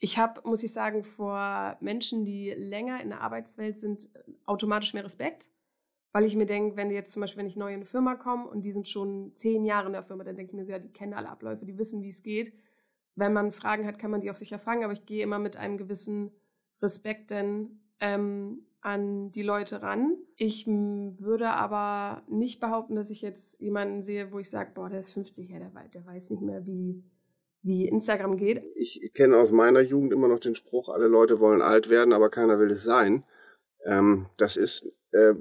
Ich habe, muss ich sagen, vor Menschen, die länger in der Arbeitswelt sind, automatisch mehr Respekt. Weil ich mir denke, wenn jetzt zum Beispiel, wenn ich neu in eine Firma komme und die sind schon zehn Jahre in der Firma, dann denke ich mir so, ja, die kennen alle Abläufe, die wissen, wie es geht. Wenn man Fragen hat, kann man die auch sicher fragen, aber ich gehe immer mit einem gewissen Respekt denn ähm, an die Leute ran. Ich würde aber nicht behaupten, dass ich jetzt jemanden sehe, wo ich sage, boah, der ist 50, ja, der, der weiß nicht mehr, wie, wie Instagram geht. Ich kenne aus meiner Jugend immer noch den Spruch, alle Leute wollen alt werden, aber keiner will es sein. Ähm, das ist, äh,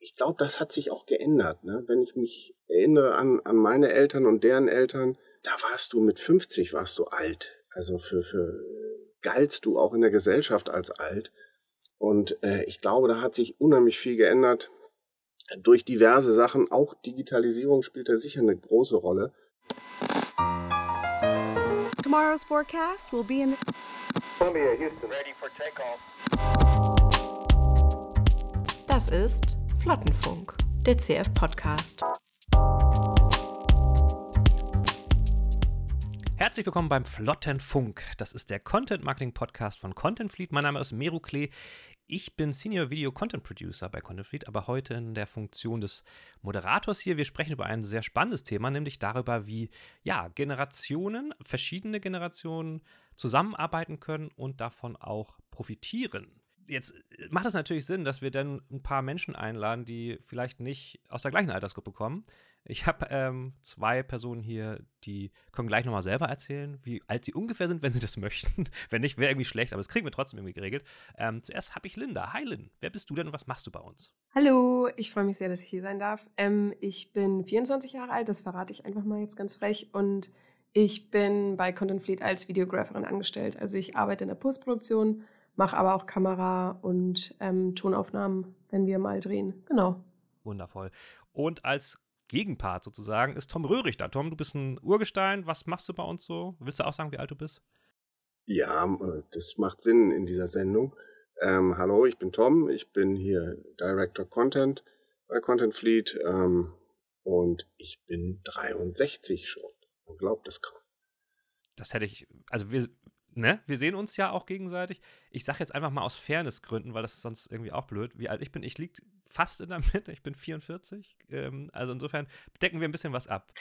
ich glaube, das hat sich auch geändert. Ne? Wenn ich mich erinnere an, an meine Eltern und deren Eltern, da warst du mit 50 warst du alt. Also für, für galtst du auch in der Gesellschaft als alt. Und äh, ich glaube, da hat sich unheimlich viel geändert durch diverse Sachen. Auch Digitalisierung spielt da sicher eine große Rolle. Tomorrow's forecast will be in Columbia, Houston, ready for takeoff. Das ist Flottenfunk, der CF-Podcast. Herzlich willkommen beim Flottenfunk. Das ist der Content Marketing Podcast von Content Fleet. Mein Name ist Meru Klee. Ich bin Senior Video Content Producer bei Content Fleet, aber heute in der Funktion des Moderators hier. Wir sprechen über ein sehr spannendes Thema, nämlich darüber, wie ja, Generationen, verschiedene Generationen zusammenarbeiten können und davon auch profitieren jetzt äh, macht es natürlich Sinn, dass wir dann ein paar Menschen einladen, die vielleicht nicht aus der gleichen Altersgruppe kommen. Ich habe ähm, zwei Personen hier, die können gleich nochmal selber erzählen, wie alt sie ungefähr sind, wenn sie das möchten. wenn nicht, wäre irgendwie schlecht, aber das kriegen wir trotzdem irgendwie geregelt. Ähm, zuerst habe ich Linda. Hi Lynn, wer bist du denn und was machst du bei uns? Hallo, ich freue mich sehr, dass ich hier sein darf. Ähm, ich bin 24 Jahre alt, das verrate ich einfach mal jetzt ganz frech und ich bin bei Content Fleet als Videographerin angestellt. Also ich arbeite in der Postproduktion mache aber auch Kamera und ähm, Tonaufnahmen, wenn wir mal drehen. Genau. Wundervoll. Und als Gegenpart sozusagen ist Tom Röhrig da. Tom, du bist ein Urgestein. Was machst du bei uns so? Willst du auch sagen, wie alt du bist? Ja, äh, das macht Sinn in dieser Sendung. Ähm, hallo, ich bin Tom. Ich bin hier Director Content bei Content Fleet ähm, und ich bin 63 schon. Man glaubt es kaum. Das hätte ich, also wir, ne, wir sehen uns ja auch gegenseitig. Ich sage jetzt einfach mal aus Fairnessgründen, weil das ist sonst irgendwie auch blöd, wie alt ich bin. Ich liege fast in der Mitte, ich bin 44. Ähm, also insofern decken wir ein bisschen was ab.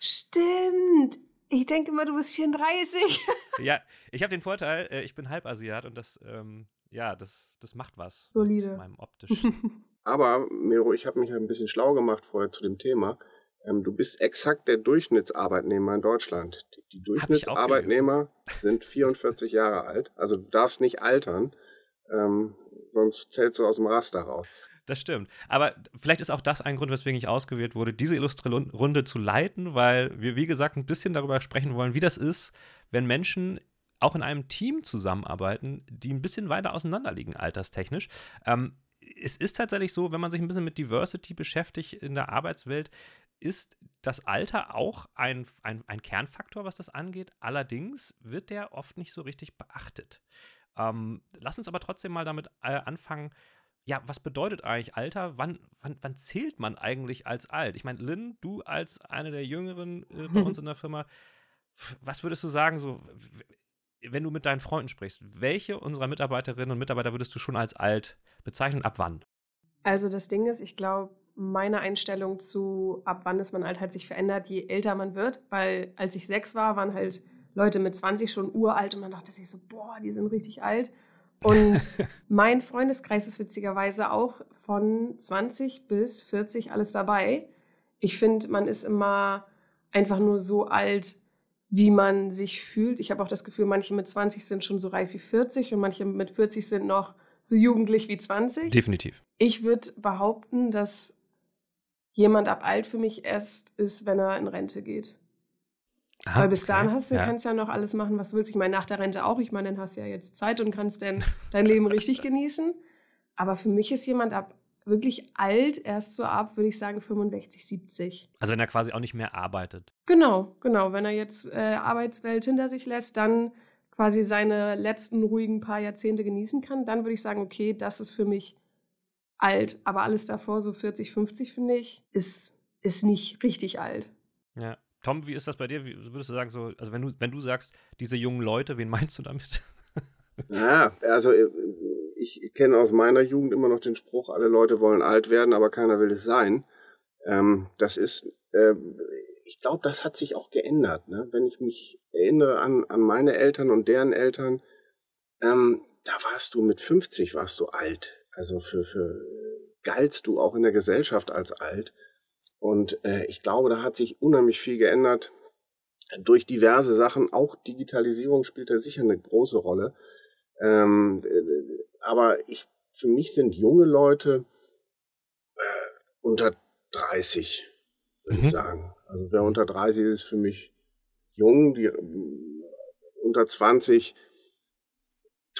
Stimmt. Ich denke immer, du bist 34. ja, ich habe den Vorteil, äh, ich bin Halbasiat und das, ähm, ja, das, das macht was. Solide. Mit meinem optisch. Aber, Miro, ich habe mich ein bisschen schlau gemacht vorher zu dem Thema. Ähm, du bist exakt der Durchschnittsarbeitnehmer in Deutschland. Die, die Durchschnittsarbeitnehmer sind 44 Jahre alt. Also du darfst nicht altern, ähm, sonst fällst du aus dem Raster raus. Das stimmt. Aber vielleicht ist auch das ein Grund, weswegen ich ausgewählt wurde, diese illustre Runde zu leiten, weil wir, wie gesagt, ein bisschen darüber sprechen wollen, wie das ist, wenn Menschen auch in einem Team zusammenarbeiten, die ein bisschen weiter auseinander liegen, alterstechnisch. Ähm, es ist tatsächlich so, wenn man sich ein bisschen mit Diversity beschäftigt in der Arbeitswelt, ist das Alter auch ein, ein, ein, Kernfaktor, was das angeht. Allerdings wird der oft nicht so richtig beachtet. Ähm, lass uns aber trotzdem mal damit äh, anfangen. Ja, was bedeutet eigentlich Alter? Wann, wann, wann zählt man eigentlich als alt? Ich meine, Lynn, du als eine der Jüngeren äh, bei uns in der Firma, was würdest du sagen, so, wenn du mit deinen Freunden sprichst, welche unserer Mitarbeiterinnen und Mitarbeiter würdest du schon als alt bezeichnen? Ab wann? Also das Ding ist, ich glaube, meine Einstellung zu, ab wann ist man alt, halt sich verändert, je älter man wird. Weil als ich sechs war, waren halt Leute mit 20 schon uralt und man dachte sich so, boah, die sind richtig alt. Und mein Freundeskreis ist witzigerweise auch von 20 bis 40 alles dabei. Ich finde, man ist immer einfach nur so alt, wie man sich fühlt. Ich habe auch das Gefühl, manche mit 20 sind schon so reif wie 40 und manche mit 40 sind noch so jugendlich wie 20. Definitiv. Ich würde behaupten, dass jemand ab alt für mich erst ist, wenn er in Rente geht. Aha, Weil bis okay. dahin hast du, ja. kannst ja noch alles machen, was du willst. Ich meine, nach der Rente auch. Ich meine, dann hast du ja jetzt Zeit und kannst dann dein Leben richtig genießen. Aber für mich ist jemand ab wirklich alt erst so ab, würde ich sagen, 65, 70. Also wenn er quasi auch nicht mehr arbeitet. Genau, genau. Wenn er jetzt äh, Arbeitswelt hinter sich lässt, dann quasi seine letzten ruhigen paar Jahrzehnte genießen kann, dann würde ich sagen, okay, das ist für mich alt. Aber alles davor, so 40, 50, finde ich, ist, ist nicht richtig alt. Ja. Tom, wie ist das bei dir? Wie würdest du sagen, so, also wenn du, wenn du sagst, diese jungen Leute, wen meinst du damit? Ja, also äh, ich kenne aus meiner Jugend immer noch den Spruch, alle Leute wollen alt werden, aber keiner will es sein. Ähm, das ist, äh, ich glaube, das hat sich auch geändert. Ne? Wenn ich mich erinnere an, an meine Eltern und deren Eltern, ähm, da warst du mit 50 warst du alt. Also für, für galtst du auch in der Gesellschaft als alt. Und äh, ich glaube, da hat sich unheimlich viel geändert durch diverse Sachen. Auch Digitalisierung spielt da sicher eine große Rolle. Ähm, äh, aber ich, für mich sind junge Leute äh, unter 30, würde mhm. ich sagen. Also wer unter 30 ist, ist für mich jung. Die unter 20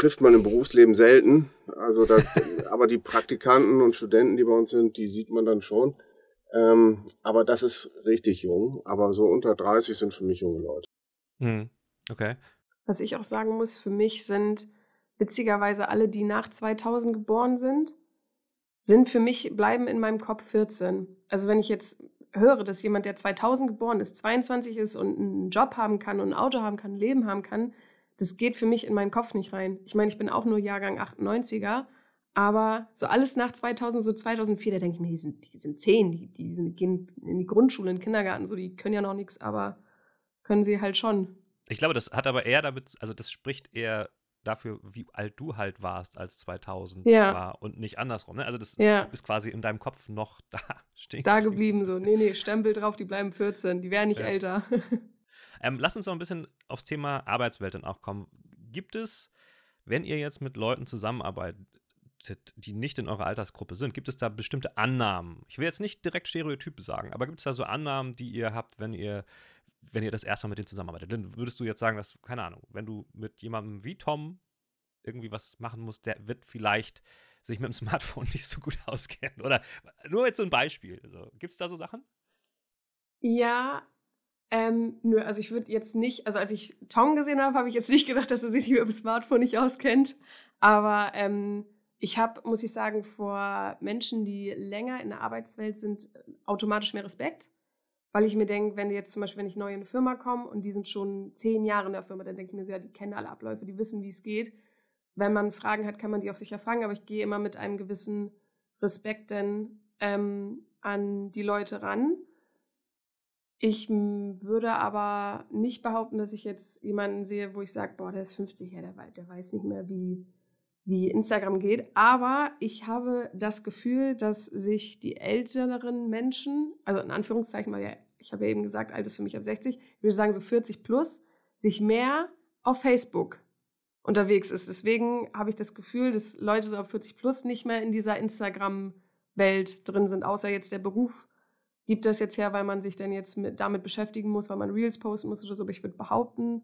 trifft man im Berufsleben selten. Also da, aber die Praktikanten und Studenten, die bei uns sind, die sieht man dann schon. Ähm, aber das ist richtig jung. Aber so unter 30 sind für mich junge Leute. Mhm. Okay. Was ich auch sagen muss, für mich sind witzigerweise alle, die nach 2000 geboren sind, sind für mich, bleiben in meinem Kopf 14. Also wenn ich jetzt höre, dass jemand, der 2000 geboren ist, 22 ist und einen Job haben kann und ein Auto haben kann, ein Leben haben kann, das geht für mich in meinen Kopf nicht rein. Ich meine, ich bin auch nur Jahrgang 98er, aber so alles nach 2000, so 2004, da denke ich mir, die sind, die sind 10, die, die sind, gehen in die Grundschule, in den Kindergarten, so, die können ja noch nichts, aber können sie halt schon. Ich glaube, das hat aber eher damit, also das spricht eher dafür, wie alt du halt warst, als 2000 ja. war und nicht andersrum. Ne? Also das ja. ist quasi in deinem Kopf noch da stehen. Da geblieben so. Nee, nee, Stempel drauf, die bleiben 14, die werden nicht ja. älter. ähm, lass uns noch ein bisschen aufs Thema Arbeitswelt dann auch kommen. Gibt es, wenn ihr jetzt mit Leuten zusammenarbeitet, die nicht in eurer Altersgruppe sind, gibt es da bestimmte Annahmen? Ich will jetzt nicht direkt Stereotype sagen, aber gibt es da so Annahmen, die ihr habt, wenn ihr wenn ihr das erste Mal mit denen zusammenarbeitet, dann würdest du jetzt sagen, dass, keine Ahnung, wenn du mit jemandem wie Tom irgendwie was machen musst, der wird vielleicht sich mit dem Smartphone nicht so gut auskennen. Oder nur jetzt so ein Beispiel. Also, Gibt es da so Sachen? Ja, ähm, nö, also ich würde jetzt nicht, also als ich Tom gesehen habe, habe ich jetzt nicht gedacht, dass er sich mit dem Smartphone nicht auskennt. Aber ähm, ich habe, muss ich sagen, vor Menschen, die länger in der Arbeitswelt sind, automatisch mehr Respekt. Weil ich mir denke, wenn jetzt zum Beispiel, wenn ich neu in eine Firma komme und die sind schon zehn Jahre in der Firma, dann denke ich mir so, ja, die kennen alle Abläufe, die wissen, wie es geht. Wenn man Fragen hat, kann man die auch sicher fragen, aber ich gehe immer mit einem gewissen Respekt denn ähm, an die Leute ran. Ich würde aber nicht behaupten, dass ich jetzt jemanden sehe, wo ich sage, boah, der ist 50, ja, der, der weiß nicht mehr, wie, wie Instagram geht. Aber ich habe das Gefühl, dass sich die älteren Menschen, also in Anführungszeichen, weil ja, ich habe ja eben gesagt, alt ist für mich ab 60, ich würde sagen so 40 plus, sich mehr auf Facebook unterwegs ist. Deswegen habe ich das Gefühl, dass Leute so ab 40 plus nicht mehr in dieser Instagram-Welt drin sind, außer jetzt der Beruf gibt das jetzt her, weil man sich dann jetzt mit, damit beschäftigen muss, weil man Reels posten muss oder so. Aber ich würde behaupten,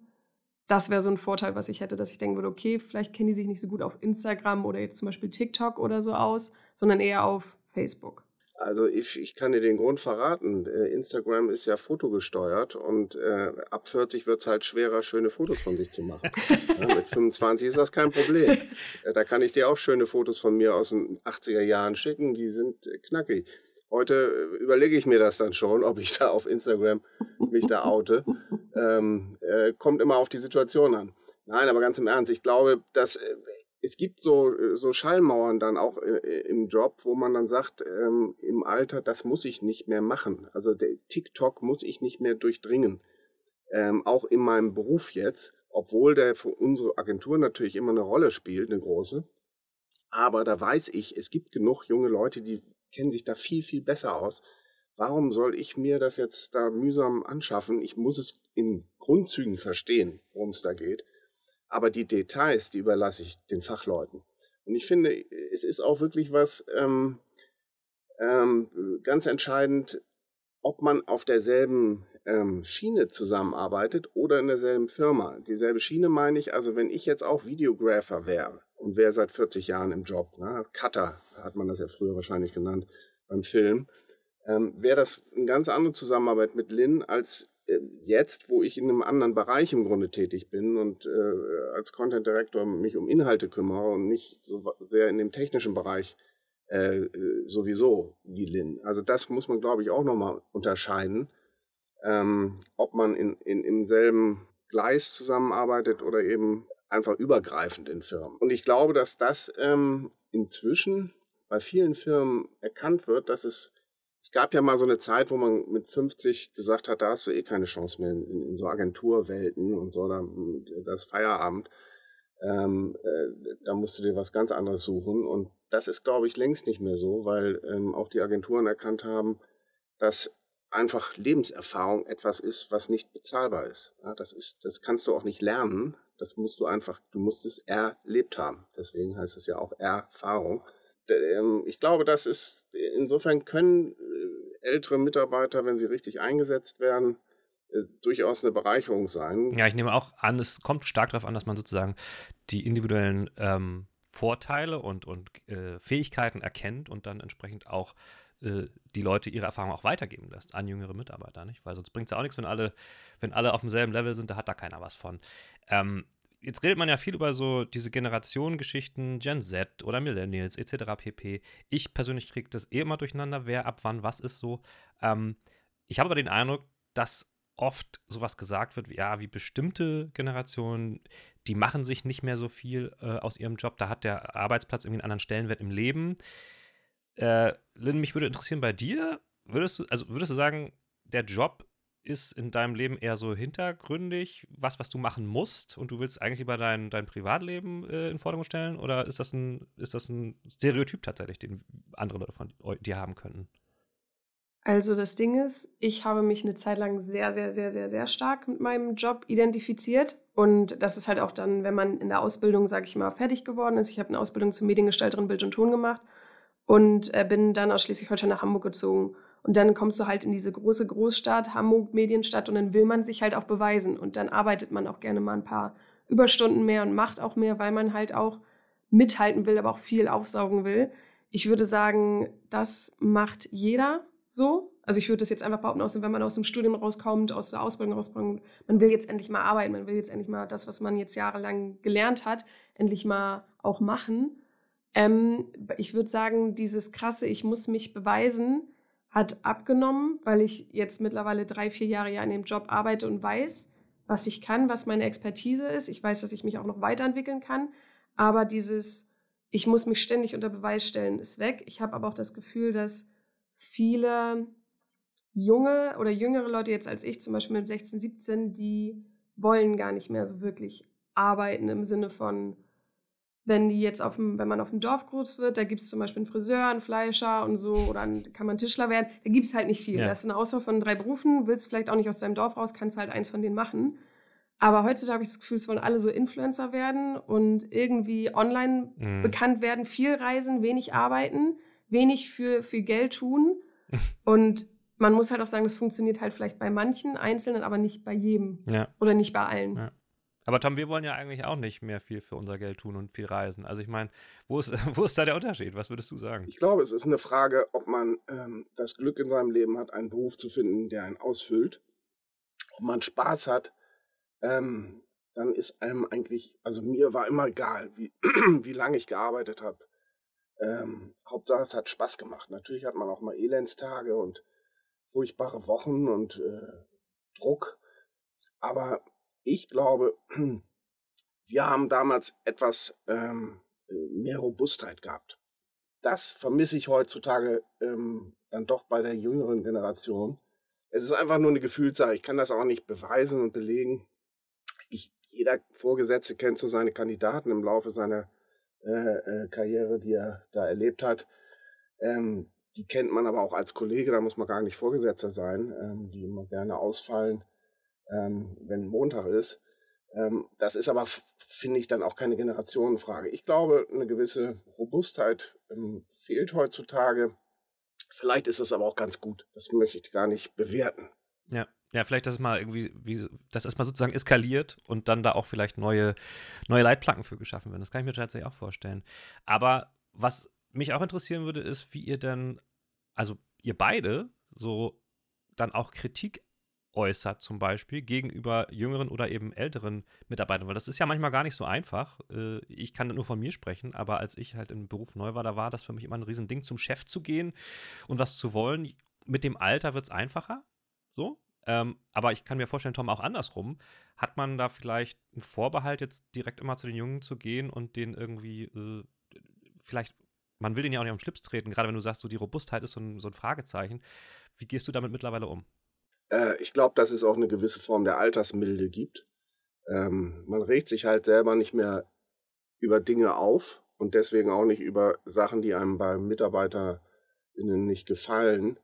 das wäre so ein Vorteil, was ich hätte, dass ich denken würde, okay, vielleicht kennen die sich nicht so gut auf Instagram oder jetzt zum Beispiel TikTok oder so aus, sondern eher auf Facebook. Also ich, ich kann dir den Grund verraten. Äh, Instagram ist ja fotogesteuert und äh, ab 40 wird es halt schwerer, schöne Fotos von sich zu machen. ja, mit 25 ist das kein Problem. Da kann ich dir auch schöne Fotos von mir aus den 80er Jahren schicken, die sind äh, knackig. Heute äh, überlege ich mir das dann schon, ob ich da auf Instagram mich da oute. Ähm, äh, kommt immer auf die Situation an. Nein, aber ganz im Ernst, ich glaube, dass äh, es gibt so, äh, so Schallmauern dann auch äh, im Job, wo man dann sagt, ähm, im Alter, das muss ich nicht mehr machen. Also der TikTok muss ich nicht mehr durchdringen. Ähm, auch in meinem Beruf jetzt, obwohl der für unsere Agentur natürlich immer eine Rolle spielt, eine große. Aber da weiß ich, es gibt genug junge Leute, die kennen sich da viel, viel besser aus. Warum soll ich mir das jetzt da mühsam anschaffen? Ich muss es in Grundzügen verstehen, worum es da geht. Aber die Details, die überlasse ich den Fachleuten. Und ich finde, es ist auch wirklich was ähm, ähm, ganz entscheidend, ob man auf derselben ähm, Schiene zusammenarbeitet oder in derselben Firma. Dieselbe Schiene meine ich, also wenn ich jetzt auch Videographer wäre und wäre seit 40 Jahren im Job, ne, Cutter hat man das ja früher wahrscheinlich genannt beim Film, ähm, wäre das eine ganz andere Zusammenarbeit mit Lynn als äh, jetzt, wo ich in einem anderen Bereich im Grunde tätig bin und äh, als Content Director mich um Inhalte kümmere und nicht so sehr in dem technischen Bereich äh, äh, sowieso wie Lynn. Also das muss man, glaube ich, auch nochmal unterscheiden, ähm, ob man in, in, im selben Gleis zusammenarbeitet oder eben einfach übergreifend in Firmen. Und ich glaube, dass das ähm, inzwischen bei vielen Firmen erkannt wird, dass es es gab ja mal so eine Zeit, wo man mit 50 gesagt hat, da hast du eh keine Chance mehr in, in so Agenturwelten und so, da, das Feierabend. Ähm, äh, da musst du dir was ganz anderes suchen. Und das ist, glaube ich, längst nicht mehr so, weil ähm, auch die Agenturen erkannt haben, dass einfach Lebenserfahrung etwas ist, was nicht bezahlbar ist. Ja, das ist, das kannst du auch nicht lernen. Das musst du einfach, du musst es erlebt haben. Deswegen heißt es ja auch Erfahrung. Ähm, ich glaube, das ist, insofern können äh, ältere Mitarbeiter, wenn sie richtig eingesetzt werden, äh, durchaus eine Bereicherung sein. Ja, ich nehme auch an, es kommt stark darauf an, dass man sozusagen die individuellen ähm, Vorteile und, und äh, Fähigkeiten erkennt und dann entsprechend auch äh, die Leute ihre Erfahrung auch weitergeben lässt an jüngere Mitarbeiter, nicht? Weil sonst bringt es ja auch nichts, wenn alle, wenn alle auf demselben Level sind, da hat da keiner was von. Ähm, jetzt redet man ja viel über so diese Generationengeschichten, Gen Z oder Millennials etc. pp. Ich persönlich kriege das eh immer durcheinander, wer ab wann was ist so. Ähm, ich habe aber den Eindruck, dass oft sowas gesagt wird, ja, wie bestimmte Generationen, die machen sich nicht mehr so viel äh, aus ihrem Job, da hat der Arbeitsplatz irgendwie einen anderen Stellenwert im Leben. Äh, Lynn, mich würde interessieren, bei dir, würdest du, also würdest du sagen, der Job ist in deinem Leben eher so hintergründig, was, was du machen musst und du willst eigentlich lieber dein, dein Privatleben äh, in Forderung stellen? Oder ist das, ein, ist das ein Stereotyp tatsächlich, den andere Leute von dir haben könnten? Also das Ding ist, ich habe mich eine Zeit lang sehr, sehr, sehr, sehr, sehr stark mit meinem Job identifiziert. Und das ist halt auch dann, wenn man in der Ausbildung, sage ich mal, fertig geworden ist. Ich habe eine Ausbildung zur Mediengestalterin Bild und Ton gemacht und äh, bin dann aus Schleswig-Holstein nach Hamburg gezogen. Und dann kommst du halt in diese große Großstadt, Hamburg, Medienstadt, und dann will man sich halt auch beweisen. Und dann arbeitet man auch gerne mal ein paar Überstunden mehr und macht auch mehr, weil man halt auch mithalten will, aber auch viel aufsaugen will. Ich würde sagen, das macht jeder so. Also ich würde das jetzt einfach behaupten, aus, wenn man aus dem Studium rauskommt, aus der Ausbildung rauskommt, man will jetzt endlich mal arbeiten, man will jetzt endlich mal das, was man jetzt jahrelang gelernt hat, endlich mal auch machen. Ähm, ich würde sagen, dieses krasse, ich muss mich beweisen, hat abgenommen, weil ich jetzt mittlerweile drei, vier Jahre ja in dem Job arbeite und weiß, was ich kann, was meine Expertise ist. Ich weiß, dass ich mich auch noch weiterentwickeln kann. Aber dieses, ich muss mich ständig unter Beweis stellen, ist weg. Ich habe aber auch das Gefühl, dass viele junge oder jüngere Leute jetzt als ich, zum Beispiel mit 16, 17, die wollen gar nicht mehr so wirklich arbeiten im Sinne von, wenn die jetzt auf dem, wenn man auf dem Dorf groß wird, da gibt es zum Beispiel einen Friseur, einen Fleischer und so, oder einen, kann man Tischler werden, da gibt es halt nicht viel. Ja. Das ist eine Auswahl von drei Berufen, willst vielleicht auch nicht aus deinem Dorf raus, kannst halt eins von denen machen. Aber heutzutage habe ich das Gefühl, es wollen alle so Influencer werden und irgendwie online mhm. bekannt werden, viel reisen, wenig arbeiten, wenig für viel Geld tun. und man muss halt auch sagen, das funktioniert halt vielleicht bei manchen Einzelnen, aber nicht bei jedem. Ja. Oder nicht bei allen. Ja. Aber Tom, wir wollen ja eigentlich auch nicht mehr viel für unser Geld tun und viel reisen. Also ich meine, wo ist, wo ist da der Unterschied? Was würdest du sagen? Ich glaube, es ist eine Frage, ob man ähm, das Glück in seinem Leben hat, einen Beruf zu finden, der einen ausfüllt. Ob man Spaß hat, ähm, dann ist einem eigentlich, also mir war immer egal, wie, wie lange ich gearbeitet habe. Ähm, Hauptsache, es hat Spaß gemacht. Natürlich hat man auch mal Elendstage und furchtbare Wochen und äh, Druck. Aber ich glaube, wir haben damals etwas ähm, mehr Robustheit gehabt. Das vermisse ich heutzutage ähm, dann doch bei der jüngeren Generation. Es ist einfach nur eine Gefühlssache. Ich kann das auch nicht beweisen und belegen. Ich, jeder Vorgesetzte kennt so seine Kandidaten im Laufe seiner äh, äh, Karriere, die er da erlebt hat. Ähm, die kennt man aber auch als Kollege, da muss man gar nicht Vorgesetzter sein, ähm, die immer gerne ausfallen ähm, wenn Montag ist. Ähm, das ist aber, finde ich, dann auch keine Generationenfrage. Ich glaube, eine gewisse Robustheit ähm, fehlt heutzutage. Vielleicht ist es aber auch ganz gut. Das möchte ich gar nicht bewerten. Ja. Ja, vielleicht, dass es mal irgendwie, wie, dass es mal sozusagen eskaliert und dann da auch vielleicht neue, neue Leitplanken für geschaffen werden. Das kann ich mir tatsächlich auch vorstellen. Aber was mich auch interessieren würde, ist, wie ihr denn, also ihr beide, so dann auch Kritik äußert, zum Beispiel gegenüber jüngeren oder eben älteren Mitarbeitern. Weil das ist ja manchmal gar nicht so einfach. Äh, ich kann nur von mir sprechen, aber als ich halt im Beruf neu war, da war das für mich immer ein Riesending, zum Chef zu gehen und was zu wollen. Mit dem Alter wird es einfacher. So. Ähm, aber ich kann mir vorstellen, Tom, auch andersrum. Hat man da vielleicht einen Vorbehalt, jetzt direkt immer zu den Jungen zu gehen und den irgendwie äh, vielleicht, man will den ja auch nicht am Schlips treten, gerade wenn du sagst, so die Robustheit ist so ein, so ein Fragezeichen. Wie gehst du damit mittlerweile um? Äh, ich glaube, dass es auch eine gewisse Form der Altersmilde gibt. Ähm, man regt sich halt selber nicht mehr über Dinge auf und deswegen auch nicht über Sachen, die einem bei MitarbeiterInnen nicht gefallen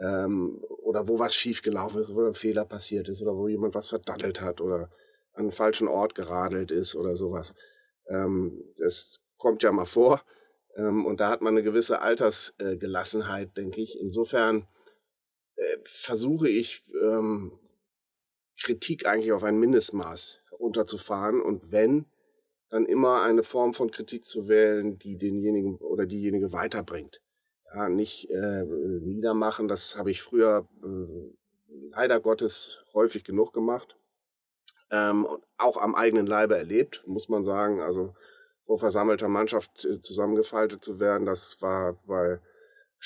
ähm, oder wo was schiefgelaufen ist, wo ein Fehler passiert ist oder wo jemand was verdattelt hat oder an den falschen Ort geradelt ist oder sowas. Ähm, das kommt ja mal vor ähm, und da hat man eine gewisse Altersgelassenheit, äh, denke ich. Insofern äh, versuche ich ähm, Kritik eigentlich auf ein Mindestmaß runterzufahren und wenn, dann immer eine Form von Kritik zu wählen, die denjenigen oder diejenige weiterbringt. Ja, nicht äh, niedermachen, das habe ich früher äh, leider Gottes häufig genug gemacht. Ähm, auch am eigenen Leibe erlebt, muss man sagen. Also vor versammelter Mannschaft äh, zusammengefaltet zu werden, das war bei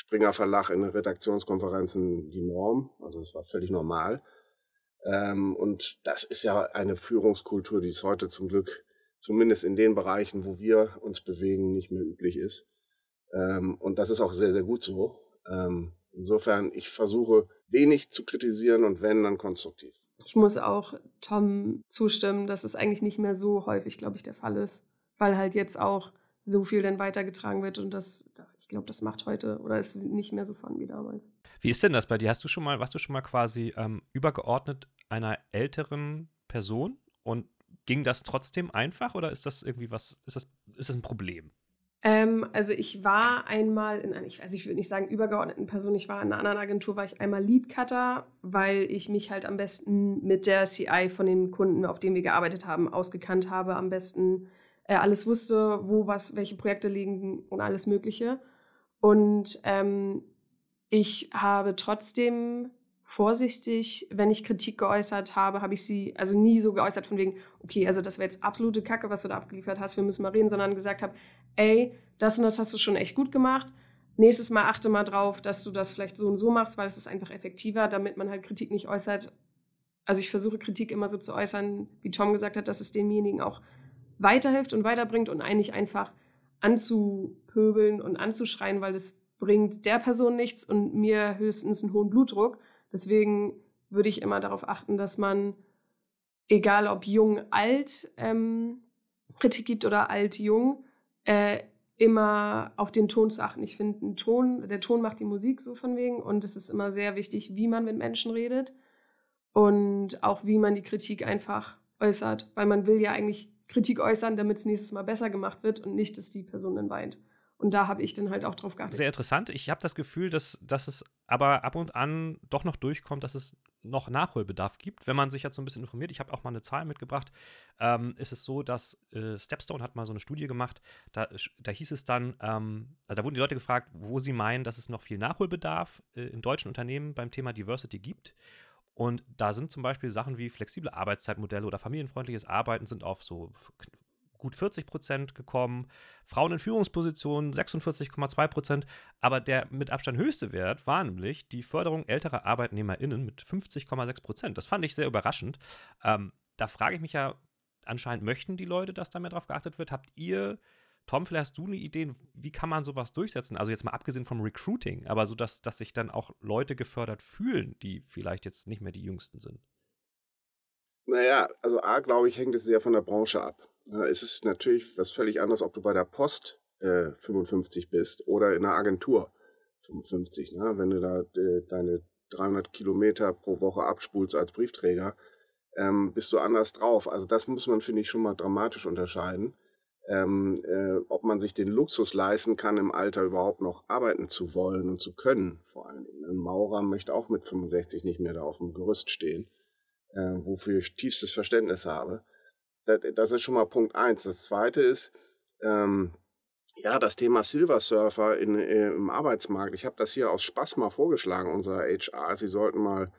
Springer Verlag in den Redaktionskonferenzen die Norm. Also das war völlig normal. Ähm, und das ist ja eine Führungskultur, die es heute zum Glück, zumindest in den Bereichen, wo wir uns bewegen, nicht mehr üblich ist. Ähm, und das ist auch sehr, sehr gut so. Ähm, insofern, ich versuche wenig zu kritisieren und wenn, dann konstruktiv. Ich muss auch Tom zustimmen, dass es eigentlich nicht mehr so häufig, glaube ich, der Fall ist, weil halt jetzt auch so viel dann weitergetragen wird und das, das glaube, das macht heute oder ist nicht mehr so fun wie damals. Wie ist denn das bei dir? Hast du schon mal, warst du schon mal quasi ähm, übergeordnet einer älteren Person und ging das trotzdem einfach oder ist das irgendwie was, ist das, ist das ein Problem? Ähm, also ich war einmal in einer, also ich würde nicht sagen übergeordneten Person, ich war in einer anderen Agentur, war ich einmal Leadcutter, weil ich mich halt am besten mit der CI von dem Kunden, auf dem wir gearbeitet haben, ausgekannt habe, am besten äh, alles wusste, wo was, welche Projekte liegen und alles Mögliche. Und ähm, ich habe trotzdem vorsichtig, wenn ich Kritik geäußert habe, habe ich sie also nie so geäußert von wegen, okay, also das wäre jetzt absolute Kacke, was du da abgeliefert hast, wir müssen mal reden, sondern gesagt habe, ey, das und das hast du schon echt gut gemacht. Nächstes Mal achte mal drauf, dass du das vielleicht so und so machst, weil es ist einfach effektiver, damit man halt Kritik nicht äußert. Also ich versuche Kritik immer so zu äußern, wie Tom gesagt hat, dass es demjenigen auch weiterhilft und weiterbringt und eigentlich einfach anzupöbeln und anzuschreien, weil es bringt der Person nichts und mir höchstens einen hohen Blutdruck. Deswegen würde ich immer darauf achten, dass man, egal ob jung, alt, ähm, Kritik gibt oder alt, jung, äh, immer auf den Ton zu achten. Ich finde, Ton, der Ton macht die Musik so von wegen und es ist immer sehr wichtig, wie man mit Menschen redet und auch wie man die Kritik einfach äußert, weil man will ja eigentlich Kritik äußern, damit es nächstes Mal besser gemacht wird und nicht, dass die Person dann weint. Und da habe ich dann halt auch drauf geachtet. Sehr interessant. Ich habe das Gefühl, dass, dass es aber ab und an doch noch durchkommt, dass es noch Nachholbedarf gibt, wenn man sich jetzt so ein bisschen informiert. Ich habe auch mal eine Zahl mitgebracht. Ähm, ist es so, dass äh, Stepstone hat mal so eine Studie gemacht. Da, da hieß es dann, ähm, also da wurden die Leute gefragt, wo sie meinen, dass es noch viel Nachholbedarf äh, in deutschen Unternehmen beim Thema Diversity gibt. Und da sind zum Beispiel Sachen wie flexible Arbeitszeitmodelle oder familienfreundliches Arbeiten sind auf so gut 40 Prozent gekommen. Frauen in Führungspositionen 46,2 Prozent. Aber der mit Abstand höchste Wert war nämlich die Förderung älterer ArbeitnehmerInnen mit 50,6 Prozent. Das fand ich sehr überraschend. Ähm, da frage ich mich ja, anscheinend möchten die Leute, dass da mehr drauf geachtet wird. Habt ihr Tom, vielleicht hast du eine Idee, wie kann man sowas durchsetzen? Also jetzt mal abgesehen vom Recruiting, aber so, dass, dass sich dann auch Leute gefördert fühlen, die vielleicht jetzt nicht mehr die Jüngsten sind. Naja, also A, glaube ich, hängt es sehr von der Branche ab. Es ist natürlich was völlig anderes, ob du bei der Post äh, 55 bist oder in einer Agentur 55. Ne? Wenn du da äh, deine 300 Kilometer pro Woche abspulst als Briefträger, ähm, bist du anders drauf. Also das muss man, finde ich, schon mal dramatisch unterscheiden ähm, äh, ob man sich den Luxus leisten kann, im Alter überhaupt noch arbeiten zu wollen und zu können. Vor allen Dingen. Ein Maurer möchte auch mit 65 nicht mehr da auf dem Gerüst stehen, äh, wofür ich tiefstes Verständnis habe. Das, das, ist schon mal Punkt eins. Das zweite ist, ähm, ja, das Thema Silver Surfer in, äh, im Arbeitsmarkt. Ich habe das hier aus Spaß mal vorgeschlagen, unser HR. Sie sollten mal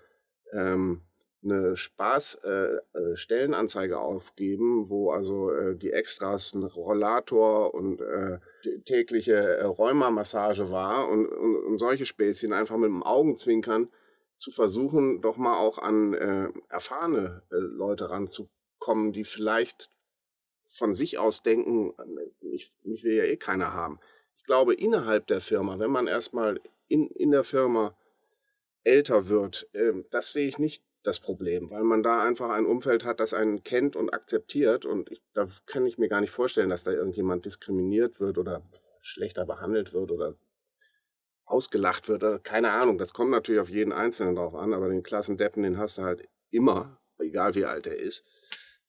ähm, eine Spaß-Stellenanzeige äh, äh aufgeben, wo also äh, die Extras ein Rollator und äh, tägliche äh, Rheumamassage war und, und, und, solche Späßchen einfach mit dem Augenzwinkern zu versuchen, doch mal auch an äh, erfahrene äh, Leute ranzukommen, die vielleicht von sich aus denken, mich, mich will ja eh keiner haben. Ich glaube, innerhalb der Firma, wenn man erstmal in, in der Firma älter wird, äh, das sehe ich nicht das Problem, weil man da einfach ein Umfeld hat, das einen kennt und akzeptiert. Und ich, da kann ich mir gar nicht vorstellen, dass da irgendjemand diskriminiert wird oder schlechter behandelt wird oder ausgelacht wird. Oder keine Ahnung. Das kommt natürlich auf jeden Einzelnen drauf an, aber den Klassendeppen, den hast du halt immer, egal wie alt er ist.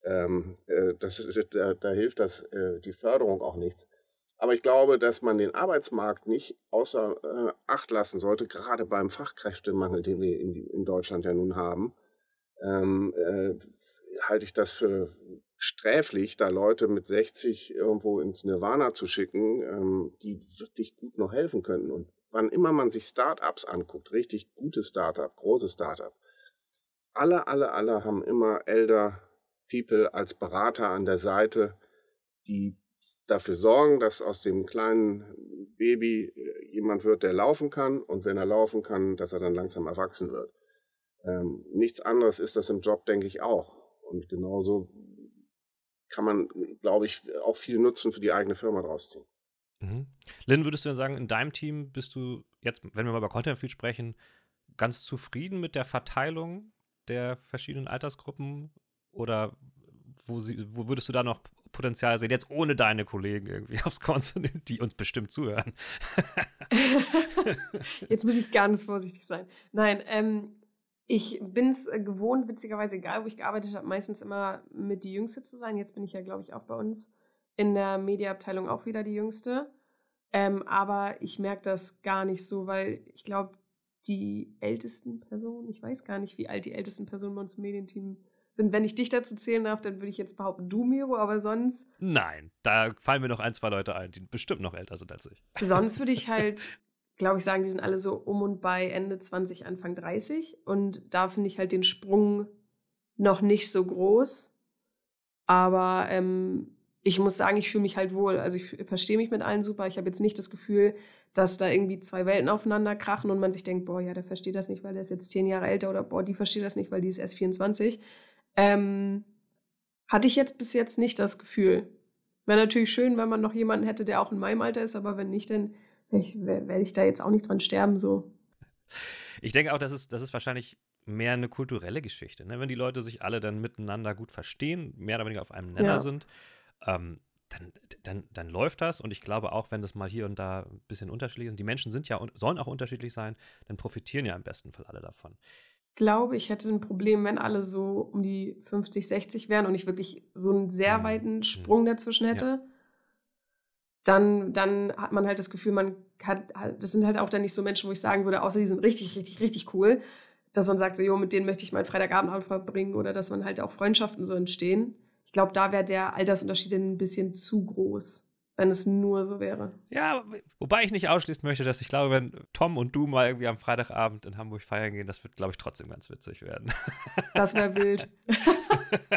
Ähm, äh, das ist, da, da hilft das, äh, die Förderung auch nichts. Aber ich glaube, dass man den Arbeitsmarkt nicht außer äh, Acht lassen sollte, gerade beim Fachkräftemangel, den wir in, in Deutschland ja nun haben ähm, äh, halte ich das für sträflich, da Leute mit 60 irgendwo ins Nirvana zu schicken, ähm, die wirklich gut noch helfen könnten. Und wann immer man sich Startups anguckt, richtig gute Startup, große Startup, alle, alle, alle haben immer Elder People als Berater an der Seite, die dafür sorgen, dass aus dem kleinen Baby äh, jemand wird, der laufen kann und wenn er laufen kann, dass er dann langsam erwachsen wird. Ähm, nichts anderes ist das im Job, denke ich, auch. Und genauso kann man, glaube ich, auch viel Nutzen für die eigene Firma draus ziehen. Mhm. Lynn, würdest du denn sagen, in deinem Team bist du jetzt, wenn wir mal über Content Feed sprechen, ganz zufrieden mit der Verteilung der verschiedenen Altersgruppen? Oder wo, sie, wo würdest du da noch Potenzial sehen, jetzt ohne deine Kollegen irgendwie aufs Kontinent, die uns bestimmt zuhören? jetzt muss ich ganz vorsichtig sein. Nein, ähm, ich bin es äh, gewohnt, witzigerweise, egal wo ich gearbeitet habe, meistens immer mit die Jüngste zu sein. Jetzt bin ich ja, glaube ich, auch bei uns in der Mediaabteilung auch wieder die Jüngste. Ähm, aber ich merke das gar nicht so, weil ich glaube, die ältesten Personen, ich weiß gar nicht, wie alt die ältesten Personen bei uns im Medienteam sind. Wenn ich dich dazu zählen darf, dann würde ich jetzt behaupten, du, Miro, aber sonst. Nein, da fallen mir noch ein, zwei Leute ein, die bestimmt noch älter sind als ich. Sonst würde ich halt glaube ich, sagen, die sind alle so um und bei Ende 20, Anfang 30. Und da finde ich halt den Sprung noch nicht so groß. Aber ähm, ich muss sagen, ich fühle mich halt wohl. Also ich verstehe mich mit allen super. Ich habe jetzt nicht das Gefühl, dass da irgendwie zwei Welten aufeinander krachen und man sich denkt, boah, ja, der versteht das nicht, weil der ist jetzt zehn Jahre älter oder boah, die versteht das nicht, weil die ist erst 24. Ähm, hatte ich jetzt bis jetzt nicht das Gefühl. Wäre natürlich schön, wenn man noch jemanden hätte, der auch in meinem Alter ist, aber wenn nicht, dann ich, werde ich da jetzt auch nicht dran sterben, so. Ich denke auch, das ist, das ist wahrscheinlich mehr eine kulturelle Geschichte. Ne? Wenn die Leute sich alle dann miteinander gut verstehen, mehr oder weniger auf einem Nenner ja. sind, ähm, dann, dann, dann läuft das. Und ich glaube auch, wenn das mal hier und da ein bisschen unterschiedlich ist, die Menschen sind ja sollen auch unterschiedlich sein, dann profitieren ja im besten Fall alle davon. Ich glaube, ich hätte ein Problem, wenn alle so um die 50, 60 wären und ich wirklich so einen sehr mhm. weiten Sprung dazwischen hätte. Ja dann, dann hat man halt das Gefühl, man kann, das sind halt auch dann nicht so Menschen, wo ich sagen würde, außer die sind richtig, richtig, richtig cool, dass man sagt, so, jo, mit denen möchte ich meinen Freitagabend verbringen oder dass man halt auch Freundschaften so entstehen. Ich glaube, da wäre der Altersunterschied ein bisschen zu groß, wenn es nur so wäre. Ja, wobei ich nicht ausschließen möchte, dass ich glaube, wenn Tom und du mal irgendwie am Freitagabend in Hamburg feiern gehen, das wird, glaube ich, trotzdem ganz witzig werden. Das wäre wild.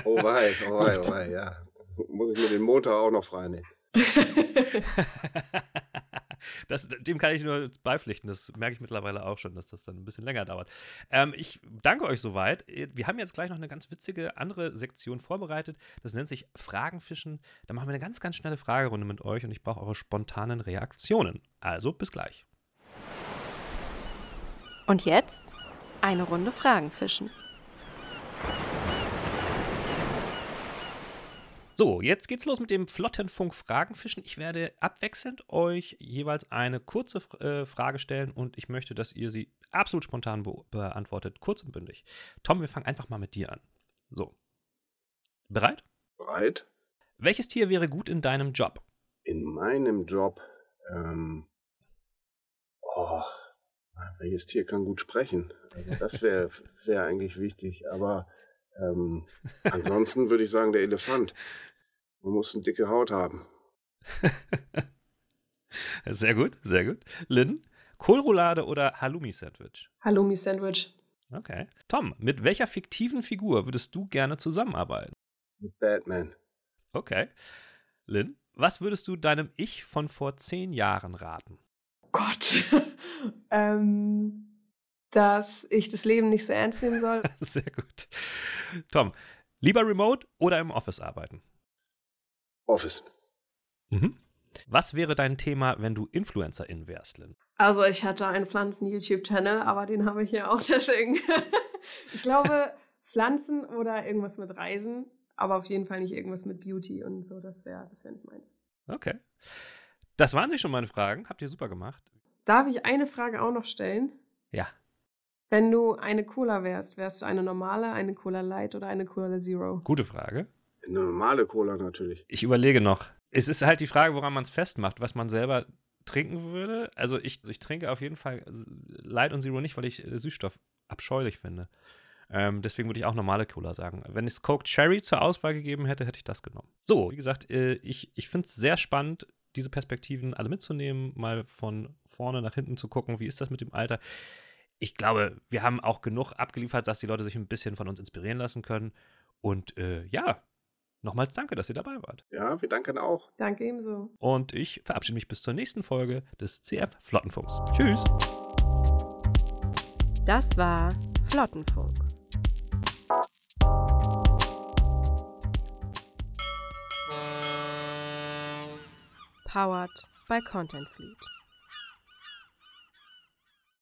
oh wei, oh wei, oh wei, ja. Muss ich mir den Montag auch noch freinehmen. das, dem kann ich nur beipflichten. Das merke ich mittlerweile auch schon, dass das dann ein bisschen länger dauert. Ähm, ich danke euch soweit. Wir haben jetzt gleich noch eine ganz witzige andere Sektion vorbereitet. Das nennt sich Fragenfischen. Da machen wir eine ganz, ganz schnelle Fragerunde mit euch und ich brauche eure spontanen Reaktionen. Also bis gleich. Und jetzt eine Runde Fragenfischen. So, jetzt geht's los mit dem Flottenfunk-Fragenfischen. Ich werde abwechselnd euch jeweils eine kurze äh, Frage stellen und ich möchte, dass ihr sie absolut spontan be beantwortet, kurz und bündig. Tom, wir fangen einfach mal mit dir an. So. Bereit? Bereit. Welches Tier wäre gut in deinem Job? In meinem Job, ähm, oh, welches Tier kann gut sprechen? Also das wäre wär eigentlich wichtig, aber ähm, ansonsten würde ich sagen, der Elefant. Man muss eine dicke Haut haben. sehr gut, sehr gut. Lynn, Kohlroulade oder Halloumi-Sandwich? Halloumi-Sandwich. Okay. Tom, mit welcher fiktiven Figur würdest du gerne zusammenarbeiten? Mit Batman. Okay. Lynn, was würdest du deinem Ich von vor zehn Jahren raten? Oh Gott. ähm, dass ich das Leben nicht so ernst nehmen soll. Sehr gut. Tom, lieber remote oder im Office arbeiten? Office. Mhm. Was wäre dein Thema, wenn du Influencerin wärst, Lynn? Also ich hatte einen Pflanzen-YouTube-Channel, aber den habe ich ja auch deswegen. ich glaube, Pflanzen oder irgendwas mit Reisen, aber auf jeden Fall nicht irgendwas mit Beauty und so. Das wäre das wär nicht meins. Okay. Das waren sich schon meine Fragen. Habt ihr super gemacht. Darf ich eine Frage auch noch stellen? Ja. Wenn du eine Cola wärst, wärst du eine normale, eine Cola Light oder eine Cola Zero? Gute Frage. Eine normale Cola natürlich. Ich überlege noch. Es ist halt die Frage, woran man es festmacht, was man selber trinken würde. Also ich, ich trinke auf jeden Fall Light und Zero nicht, weil ich äh, Süßstoff abscheulich finde. Ähm, deswegen würde ich auch normale Cola sagen. Wenn es Coke Cherry zur Auswahl gegeben hätte, hätte ich das genommen. So, wie gesagt, äh, ich, ich finde es sehr spannend, diese Perspektiven alle mitzunehmen, mal von vorne nach hinten zu gucken, wie ist das mit dem Alter. Ich glaube, wir haben auch genug abgeliefert, dass die Leute sich ein bisschen von uns inspirieren lassen können. Und äh, ja, nochmals danke, dass ihr dabei wart. Ja, wir danken auch. Danke ebenso. Und ich verabschiede mich bis zur nächsten Folge des CF Flottenfunks. Tschüss. Das war Flottenfunk. Powered by Content Fleet.